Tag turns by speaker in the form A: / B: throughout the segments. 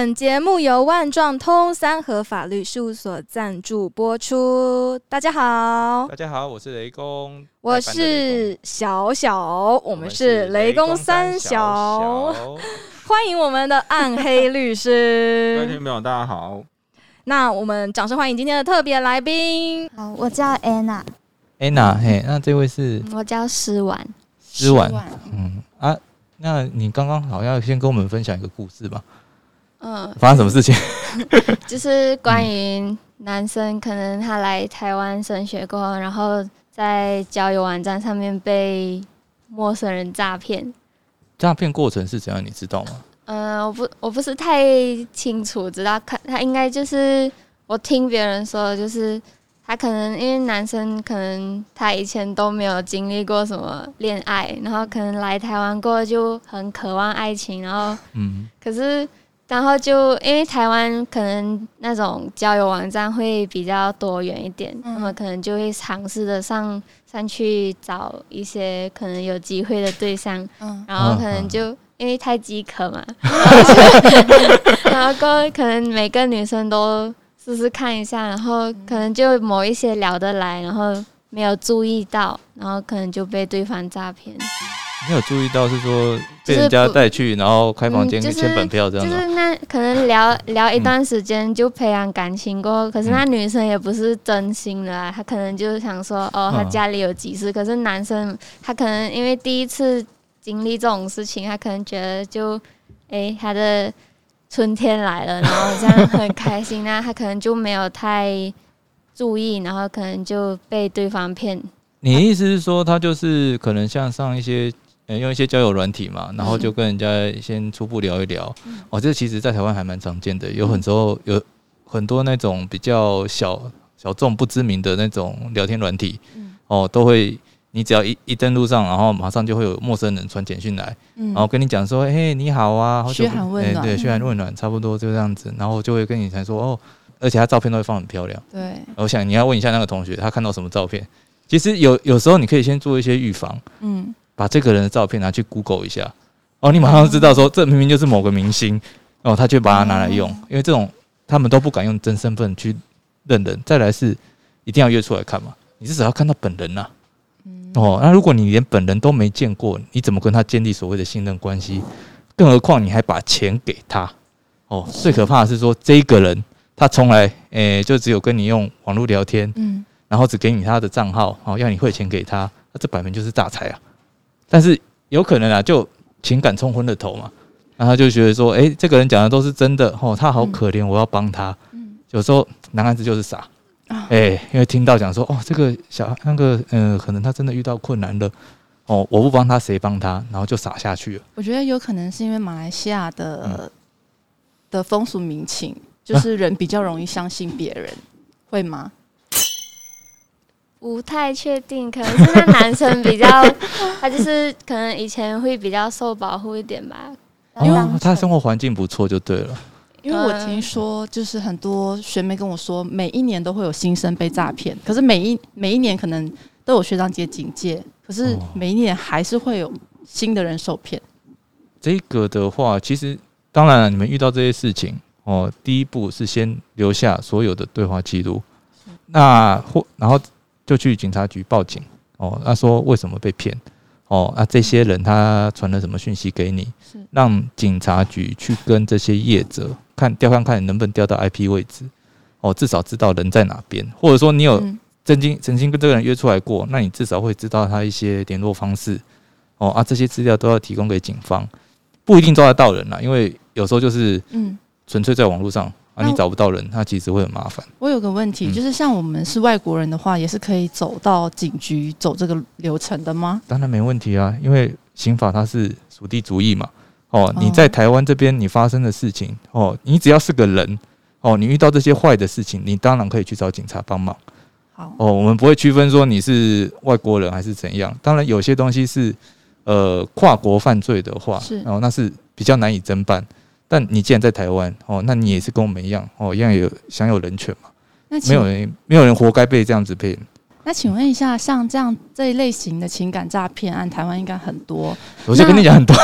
A: 本节目由万状通三和法律事务所赞助播出。大家好，
B: 大家好，我是雷公，
A: 我是小小，我们是雷公三小，欢迎我们的暗黑律师。
B: 各位听众朋友，大家好。
A: 那我们掌声欢迎今天的特别来宾。
C: 好，我叫 Anna，Anna，
B: 嘿，那这位是？
C: 我叫诗婉，
B: 诗婉，嗯啊，那你刚刚好像先跟我们分享一个故事吧？嗯，发生什么事情？
C: 就是关于男生可能他来台湾升学过后，然后在交友网站上面被陌生人诈骗。
B: 诈骗过程是怎样？你知道吗？
C: 嗯，我不，我不是太清楚，知道看他应该就是我听别人说，就是他可能因为男生可能他以前都没有经历过什么恋爱，然后可能来台湾过就很渴望爱情，然后嗯，可是。然后就因为台湾可能那种交友网站会比较多元一点，那么可能就会尝试的上上去找一些可能有机会的对象，然后可能就因为太饥渴嘛，然后可能每个女生都试试看一下，然后可能就某一些聊得来，然后没有注意到，然后可能就被对方诈骗。
B: 没有注意到是说被人家带去，然后开房间签本票这样
C: 就是那可能聊聊一段时间就培养感情过后，可是那女生也不是真心的啊，她可能就是想说哦，她家里有急事。可是男生他可能因为第一次经历这种事情，他可能觉得就哎他的春天来了，然后这样 很开心，那他可能就没有太注意，然后可能就被对方骗。
B: 你意思是说他就是可能像上一些。用一些交友软体嘛，然后就跟人家先初步聊一聊。哦，这其实，在台湾还蛮常见的，有很多有很多那种比较小小众不知名的那种聊天软体。哦，都会你只要一一登录上，然后马上就会有陌生人传简讯来，然后跟你讲说：“嘿，你好啊，
D: 嘘寒问暖。”
B: 对，嘘寒问暖，差不多就这样子。然后就会跟你谈说：“哦，而且他照片都会放很漂亮。”
D: 对。
B: 我想你要问一下那个同学，他看到什么照片？其实有有时候你可以先做一些预防。嗯。把这个人的照片拿去 Google 一下，哦，你马上知道说这明明就是某个明星，哦，他却把它拿来用，因为这种他们都不敢用真身份去认人。再来是一定要约出来看嘛，你至少要看到本人呐。哦，那如果你连本人都没见过，你怎么跟他建立所谓的信任关系？更何况你还把钱给他，哦，最可怕的是说这个人他从来诶就只有跟你用网络聊天，嗯，然后只给你他的账号，哦，要你汇钱给他，那这摆明就是诈财啊。但是有可能啊，就情感冲昏了头嘛，然后就觉得说，哎，这个人讲的都是真的，哦，他好可怜，我要帮他。嗯，有时候男孩子就是傻，哎，因为听到讲说，哦，这个小那个，嗯，可能他真的遇到困难了，哦，我不帮他谁帮他，然后就傻下去了。
D: 我觉得有可能是因为马来西亚的的风俗民情，就是人比较容易相信别人，会吗？
C: 不太确定，可能是那男生比较，他就是可能以前会比较受保护一点吧。
B: 因为他生活环境不错，就对了。
D: 因为我听说，就是很多学妹跟我说，每一年都会有新生被诈骗，可是每一每一年可能都有学长姐警戒，可是每一年还是会有新的人受骗。
B: 这个的话，其实当然了，你们遇到这些事情哦，第一步是先留下所有的对话记录，那或然后。就去警察局报警。哦，他说为什么被骗？哦？啊这些人他传了什么讯息给你？是。让警察局去跟这些业者看调看看能不能调到 IP 位置。哦，至少知道人在哪边，或者说你有曾经曾经跟这个人约出来过，那你至少会知道他一些联络方式。哦啊，这些资料都要提供给警方，不一定抓得到人啦，因为有时候就是嗯，纯粹在网络上。你找不到人，他其实会很麻烦。
D: 我有个问题，就是像我们是外国人的话，也是可以走到警局走这个流程的吗？
B: 当然没问题啊，因为刑法它是属地主义嘛。哦，你在台湾这边你发生的事情，哦，你只要是个人，哦，你遇到这些坏的事情，你当然可以去找警察帮忙。
D: 好，
B: 哦，我们不会区分说你是外国人还是怎样。当然有些东西是呃跨国犯罪的话，是，然后那是比较难以侦办。但你既然在台湾哦，那你也是跟我们一样哦，一样有享有人权嘛？那没有人没有人活该被这样子骗。
D: 那请问一下，像这样这一类型的情感诈骗案，台湾应该很多。
B: 我就跟你讲很多。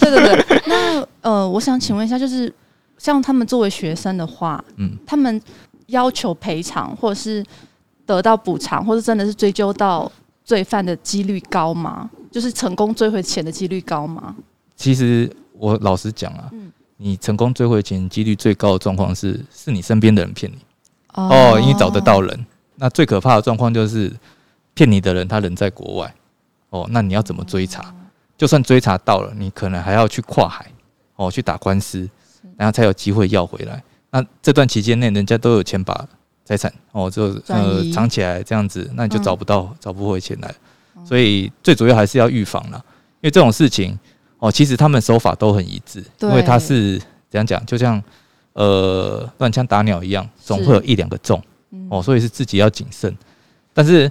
D: 对对对。那呃，我想请问一下，就是像他们作为学生的话，嗯，他们要求赔偿或者是得到补偿，或者真的是追究到罪犯的几率高吗？就是成功追回钱的几率高吗？
B: 其实我老实讲啊，嗯，你成功追回钱几率最高的状况是，是你身边的人骗你哦，因为找得到人。那最可怕的状况就是骗你的人他人在国外哦，那你要怎么追查？就算追查到了，你可能还要去跨海哦，去打官司，然后才有机会要回来。那这段期间内，人家都有钱把财产哦，就呃藏起来这样子，那你就找不到，找不回钱来。所以最主要还是要预防了，因为这种事情哦，其实他们手法都很一致，因为他是怎样讲，就像呃乱枪打鸟一样，总会有一两个中哦，所以是自己要谨慎。但是。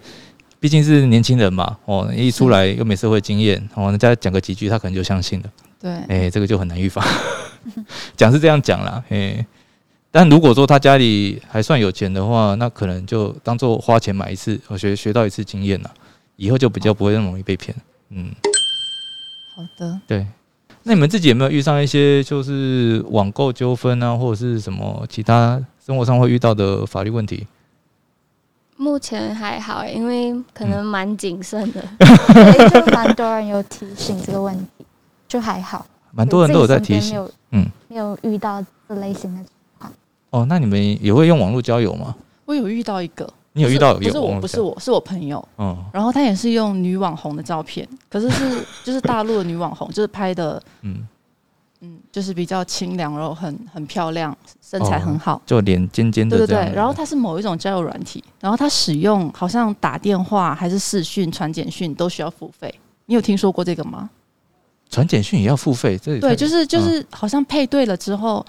B: 毕竟是年轻人嘛，哦，一出来又没社会经验，哦，人家讲个几句，他可能就相信了。
D: 对，
B: 哎，这个就很难预防。讲是这样讲啦，哎，但如果说他家里还算有钱的话，那可能就当做花钱买一次，我学学到一次经验了，以后就比较不会那么容易被骗。嗯，
D: 好的，
B: 对。那你们自己有没有遇上一些就是网购纠纷啊，或者是什么其他生活上会遇到的法律问题？
C: 目前还好，因为可能蛮谨慎的，
E: 就蛮多人有提醒这个问题，就还好。
B: 蛮多人都有在提醒，
E: 嗯，没有遇到这类型的情况。
B: 哦，那你们也会用网络交友吗？
D: 我有遇到一个，
B: 你有遇到？
D: 不是我，不是我，是我朋友。嗯，然后他也是用女网红的照片，可是是 就是大陆的女网红，就是拍的，嗯。嗯，就是比较清凉，然后很很漂亮，身材很好，
B: 就脸尖尖的。
D: 对对对，然后它是某一种交友软体，然后它使用好像打电话还是视讯、传简讯都需要付费。你有听说过这个吗？
B: 传简讯也要付费？这
D: 对，就是就是好像配对了之后，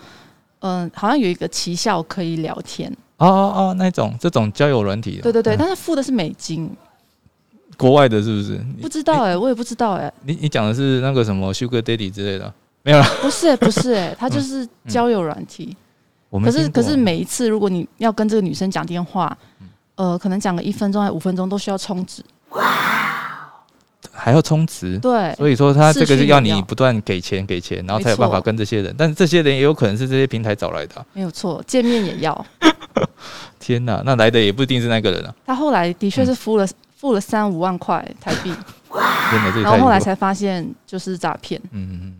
D: 嗯，好像有一个奇效可以聊天。
B: 哦哦哦，那种这种交友软体。
D: 对对对，但是付的是美金。
B: 国外的是不是？
D: 不知道哎，我也不知道哎。
B: 你你讲的是那个什么 Sugar Daddy 之类的？没有了，
D: 不是不是哎，他就是交友软体。可是可是每一次如果你要跟这个女生讲电话，呃，可能讲个一分钟还五分钟都需要充值。哇，
B: 还要充值？
D: 对，
B: 所以说他这个是要你不断给钱给钱，然后才有办法跟这些人。但是这些人也有可能是这些平台找来的。
D: 没有错，见面也要。
B: 天哪，那来的也不一定是那个人啊。
D: 他后来的确是付了付了三五万块台币，然后后来才发现就是诈骗。嗯嗯。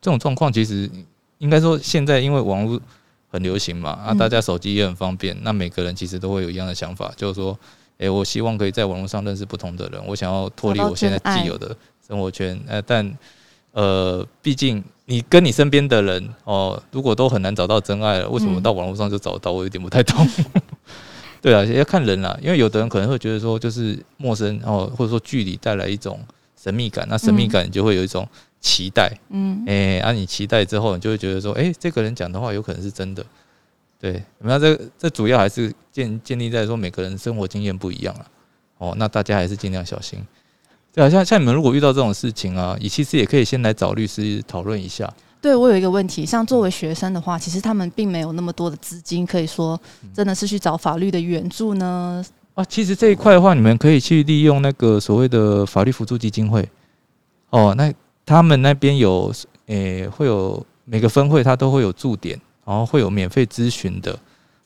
B: 这种状况其实应该说，现在因为网络很流行嘛，啊，大家手机也很方便，那每个人其实都会有一样的想法，就是说，诶，我希望可以在网络上认识不同的人，我想要脱离我现在既有的生活圈，呃，但呃，毕竟你跟你身边的人哦，如果都很难找到真爱了，为什么到网络上就找到？我有点不太懂。对啊，要看人啦，因为有的人可能会觉得说，就是陌生哦，或者说距离带来一种神秘感，那神秘感就会有一种。期待，嗯，哎，啊，你期待之后，你就会觉得说，哎，这个人讲的话有可能是真的，对，那这这主要还是建建立在说每个人生活经验不一样啊，哦，那大家还是尽量小心。对啊，像像你们如果遇到这种事情啊，你其实也可以先来找律师讨论一下。
D: 对我有一个问题，像作为学生的话，其实他们并没有那么多的资金，可以说真的是去找法律的援助呢。
B: 啊，其实这一块的话，你们可以去利用那个所谓的法律辅助基金会。哦，那。他们那边有，诶，会有每个分会，他都会有驻点，然后会有免费咨询的，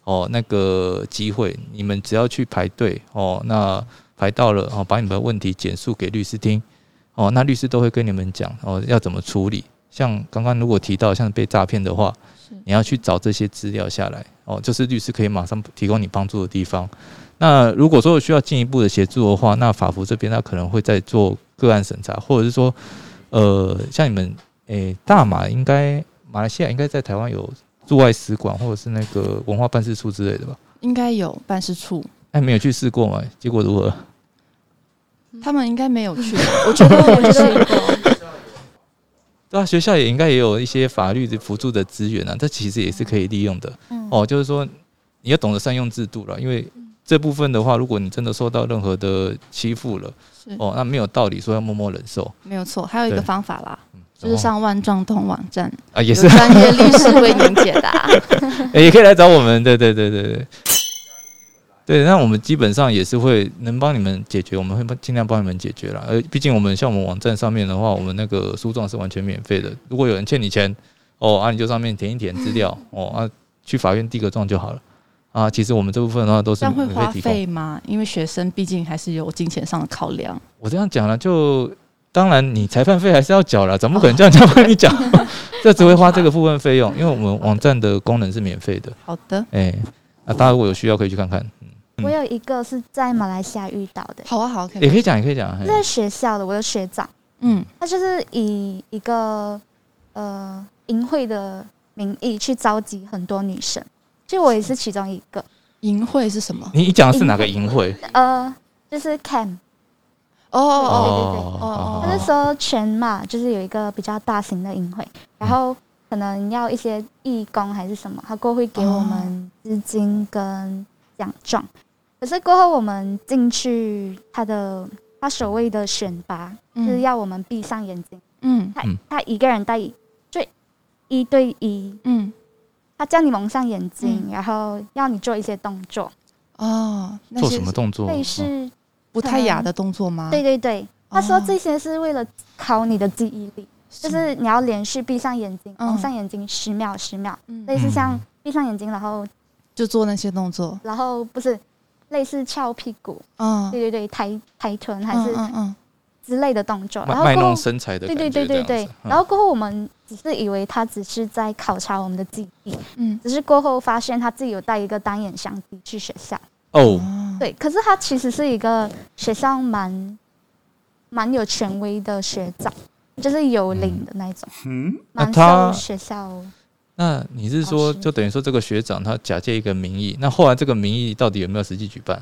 B: 哦，那个机会，你们只要去排队，哦，那排到了，哦，把你们的问题简述给律师听，哦，那律师都会跟你们讲，哦，要怎么处理。像刚刚如果提到像被诈骗的话，你要去找这些资料下来，哦，就是律师可以马上提供你帮助的地方。那如果说需要进一步的协助的话，那法服这边他可能会在做个案审查，或者是说。呃，像你们，诶，大马应该马来西亚应该在台湾有驻外使馆或者是那个文化办事处之类的吧？
D: 应该有办事处。
B: 哎，没有去试过吗？结果如何？
D: 他们应该没有去。我觉得，我觉得，
B: 对啊，学校也应该也有一些法律的辅助的资源啊，这其实也是可以利用的。哦，就是说你要懂得善用制度了，因为这部分的话，如果你真的受到任何的欺负了。哦，那没有道理说要默默忍受，
D: 没有错。还有一个方法啦，就是上万状通网站
B: 啊，也是
D: 专业律师为您解答，
B: 也可以来找我们。对对对对对，对，那我们基本上也是会能帮你们解决，我们会尽量帮你们解决了。呃，毕竟我们像我们网站上面的话，我们那个诉状是完全免费的。如果有人欠你钱，哦啊，你就上面填一填资料，哦啊，去法院递个状就好了。啊，其实我们这部分的话都是
D: 这样会花
B: 免费
D: 吗？因为学生毕竟还是有金钱上的考量。
B: 我这样讲了，就当然你裁判费还是要缴了，怎么可能这样讲 帮你缴？这只会花这个部分费用，因为我们网站的功能是免费的。
D: 好的，
B: 哎、啊，大家如果有需要可以去看看，嗯
E: 我有一个是在马来西亚遇到的，
D: 好啊，好，可
B: 也可以讲，也可以讲。嘿。
E: 是在学校的，我的学长，
D: 嗯。
E: 他就是以一个呃淫秽的名义去召集很多女生，其实我也是其中一个，
D: 淫秽是什么？
B: 你你讲的是哪个淫秽？
E: 呃，就是 cam，
D: 哦哦
E: 对对对。
D: 哦
B: 哦
E: 他是说全马就是有一个比较大型的淫秽，然后可能要一些义工还是什么，他过后会给我们资金跟奖状。可是过后我们进去他的他所谓的选拔，
D: 嗯。
E: 就是要我们闭上眼睛，
D: 嗯。
E: 他
B: 嗯。
E: 他一个人带就一对一，
D: 嗯。
E: 他叫你蒙上眼睛，
D: 嗯。
E: 然后要你做一些动作，
D: 哦，那
B: 做
D: 些
B: 什么动作？
E: 类
B: 哦。
E: 似，
D: 不太雅的动作吗？
E: 对对对，他说
D: 哦
E: 这些是为了考你的记忆力。就是你要连续闭上眼睛，
D: 嗯。
E: 蒙上眼睛十秒十秒，
D: 嗯。
E: 类似像闭上眼睛，然后
D: 就做那些动作。
E: 然后不是类似翘屁股，
D: 嗯，
E: 对对对，抬抬臀还是之类的动作，然
B: 后卖弄身材的
E: 对对对对对。然后过后我们只是以为他只是在考察我们的记忆，
D: 嗯。
E: 只是过后发现他自己有带一个单眼相机去学校，
B: 哦，
D: 嗯，
E: 对，可是他其实是一个学校蛮蛮有权威的学长，就是有领的那种，
F: 嗯，
E: 蛮受学校
B: 那你是说，就等于说这个学长他假借一个名义，那后来这个名义到底有没有实际举办？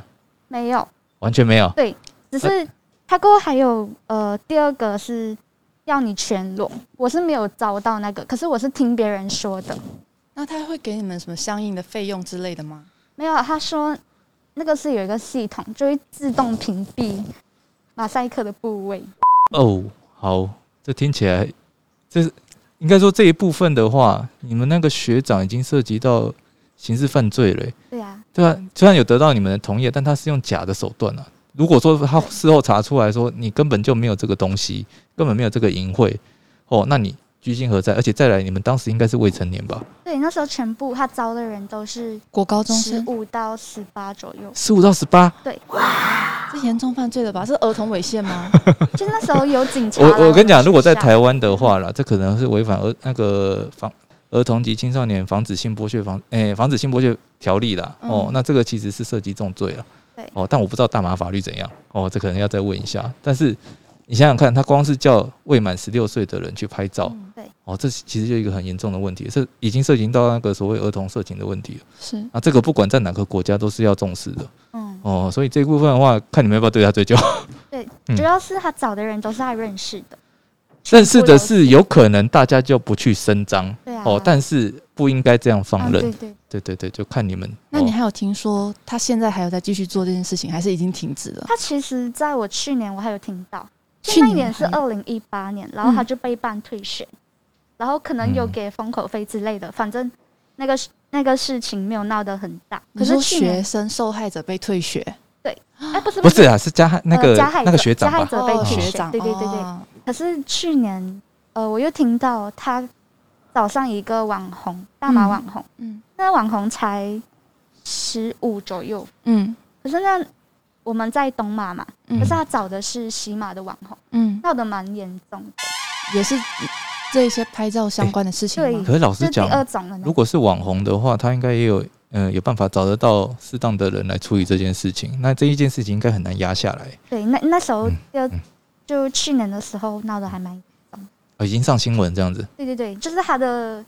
E: 没有。
B: 完全没有。
E: 对只是他过后还有呃，第二个是要你全裸，我是没有招到那个，可是我是听别人说的，
D: 那他会给你们什么相应的费用之类的吗？
E: 没有，他说那个是有一个系统，就会自动屏蔽马赛克的部位。
B: 哦，好，这听起来，这是应该说这一部分的话，你们那个学长已经涉及到刑事犯罪了欸、
E: 对啊，
B: 对啊，虽然有得到你们的同意，但他是用假的手段啊。如果说他事后查出来说你根本就没有这个东西，根本没有这个淫秽，哦，那你居心何在？而且再来，你们当时应该是未成年吧？
E: 对，那时候全部他招的人都是
D: 国高中
E: 十五到十八左右，
B: 十五到十八，
D: 对，哇，这严重犯罪了吧？是儿童猥亵吗？
E: 就那时候有警察
B: 我我跟你讲，如果在台湾的话啦，这可能是违反儿那个防儿童及青少年防止性剥削防诶、防止性剥削条例啦。
D: 嗯
B: 哦，那这个其实是涉及重罪了。
E: 对
B: 哦，但我不知道大麻法律怎样。哦，这可能要再问一下。但是你想想看，他光是叫未满十六岁的人去拍照，哦，这其实就一个很严重的问题，是已经涉及到那个所谓儿童色情的问题了。
D: 是
B: 啊，这个不管在哪个国家都是要重视的。
E: 嗯，
B: 哦，所以这一部分的话，看你们要不要对他追究。对
E: 主要是他找的人都是他认识的，
B: 认识的是有可能大家就不去声张。
E: 对啊，
B: 哦，但是不应该这样放
E: 啊
B: 任。
E: 对对，
B: 对对对，就看你们。哦
D: 那你还有听说他现在还有在继续做这件事情，还是已经停止了？
E: 他其实在我去年我还有听到，
D: 去
E: 年是二零一八年，然后他
D: 嗯
E: 就被办退学，然后可能有
B: 嗯。
E: 给封口费之类的，反正那个那个事情没有闹得很大。可是
D: 学生受害者被退学，对。
E: 哎不是
B: 不是啊，是加害那个
E: 呃加害者
B: 那个学长
E: 加害
B: 吧？
D: 哦
E: 者被退
D: 学长，
E: 对对对对。
D: 哦。
E: 可是去年呃我又听到他找上一个网红大马
D: 嗯
E: 网红，
D: 嗯。
E: 那个网红才十五左右，
D: 嗯。
E: 可是那我们在东马嘛，
D: 嗯。
E: 可是他找的是西马的网红，
D: 嗯，
E: 闹得蛮严重的，
D: 也是这一些拍照相关的事情吗？
B: 可是老实
E: 是第二
B: 讲，如果是网红的话，他应该也有嗯、呃有办法找得到适当的人来处理这件事情。那这一件事情应该很难压下来。
E: 对，那那时候
B: 嗯
E: 就、
B: 嗯
E: 就去年的时候闹得还蛮，
B: 哦，已经上新闻这样子。
E: 对对对，就是他的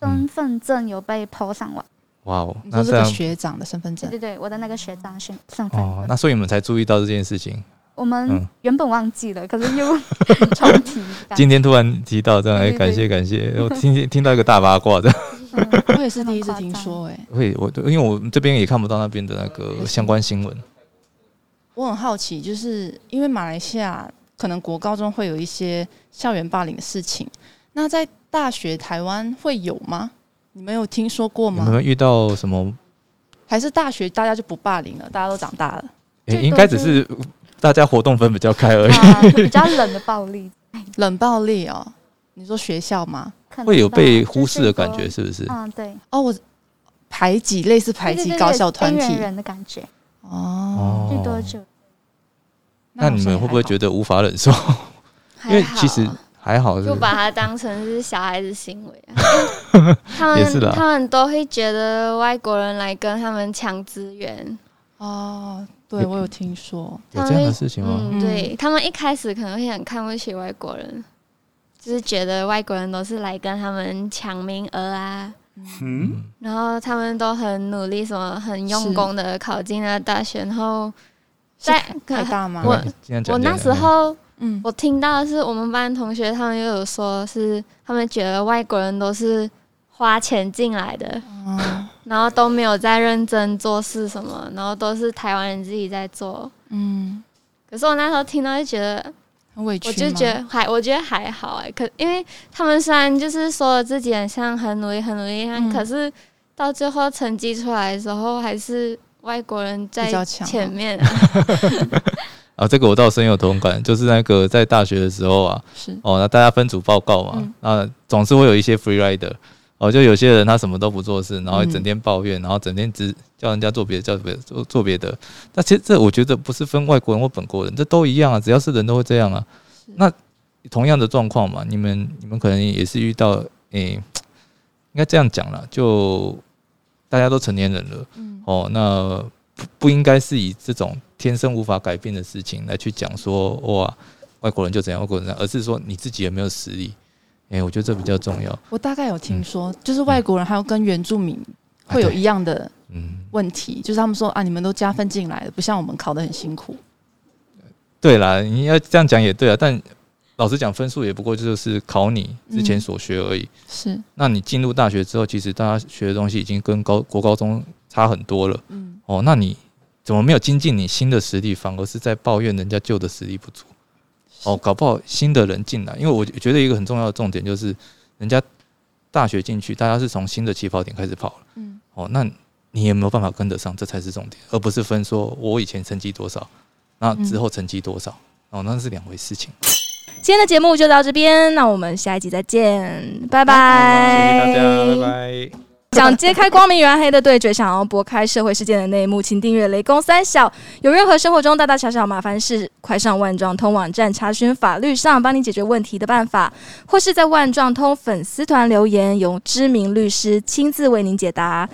E: 身份证有被 PO 上网，
B: 哇哦，那这样
D: 学长的身份证
E: 对，对对，我的那个学长身身份
B: 哦，那所以你们才注意到这件事情。
E: 我们
B: 嗯
E: 原本忘记了，可是又 重提，
B: 今天突然提到这样，哎，感谢感谢，我听听到一个大八卦的。
E: 嗯
D: 我也是第一次听说、哎，
B: 会，我因为我们这边也看不到那边的那个相关新闻。
D: 我很好奇，就是因为马来西亚可能国高中会有一些校园霸凌的事情，那在大学台湾会有吗？你们有听说过吗？
B: 你们遇到什么？
D: 还是大学大家就不霸凌了，大家都长大了？
B: 诶
E: 最多
B: 应该只是大家活动分比较开而已。
E: 啊比较冷的暴力，
D: 冷暴力哦？你说学校吗？
B: 会有被忽视的感觉，是不是？
E: 嗯，对。
D: 哦，我排挤，类似排挤高校团体
E: 人的感觉。
D: 哦，
E: 最多就。
B: 那你们会不会觉得无法忍受？因为其实还好，
C: 就把它当成是小孩子行为啊。他们他们都会觉得外国人来跟他们抢资源。
D: 哦，对我有听说
B: 有这样的事情吗？
C: 对他们一开始可能会很看不起外国人，就是觉得外国人都是来跟他们抢名额啊。嗯，然后他们都很努力，什么很用功的考进了大学，然后。
D: 在太大吗？
C: 我我那时候，嗯，我听到是我们班同学他们又有说，是他们觉得外国人都是花钱进来的，然后都没有在认真做事什么，然后都是台湾人自己在做，嗯。可是我那时候听到就觉得
D: 很委屈，
C: 我就觉得还我觉得还好哎，可因为他们虽然就是说自己很像很努力很努力，可是到最后成绩出来的时候还是。外国人在前面。
B: 啊，这个我倒深有同感，就是那个在大学的时候啊，
D: 是。
B: 哦，那大家分组报告嘛，那总是会有一些 free rider，哦，就有些人他什么都不做事，然后整天抱怨，然后整天只叫人家做别的，叫别做做别的。那其实这我觉得不是分外国人或本国人，这都一样啊，只要是人都会这样啊。那同样的状况嘛，你们你们可能也是遇到，诶，应该这样讲了，就大家都成年人了。哦，那不不应该是以这种天生无法改变的事情来去讲说哇，外国人就怎样，外国人怎样，而是说你自己有没有实力？哎，我觉得这比较重要。
D: 我大概有听说，就是外国人还有跟原住民会有一样的嗯问题，就是他们说啊，你们都加分进来了，不像我们考的很辛苦。
B: 对啦，你要这样讲也对啊，但老实讲，分数也不过就是考你之前所学而已。
D: 是，
B: 那你进入大学之后，其实大家学的东西已经跟高国高中。差很多了，嗯，哦，那你怎么没有精进你新的实力，反而是在抱怨人家旧的实力不足？哦，搞不好新的人进来，因为我觉得一个很重要的重点就是，人家大学进去，大家是从新的起跑点开始跑了，嗯，哦，那你有没有办法跟得上？这才是重点，而不是分说我以前成绩多少，那之后成绩多少，哦，那是两回事情。
A: 今天的节目就到这边，那我们下一集再见，拜
B: 拜，谢谢大家，拜拜。
A: 想揭开光明与暗黑的对决，想要拨开社会事件的内幕，请订阅雷公三小。有任何生活中大大小小麻烦事，快上万状通网站查询法律上帮你解决问题的办法，或是在万状通粉丝团留言，由知名律师亲自为您解答。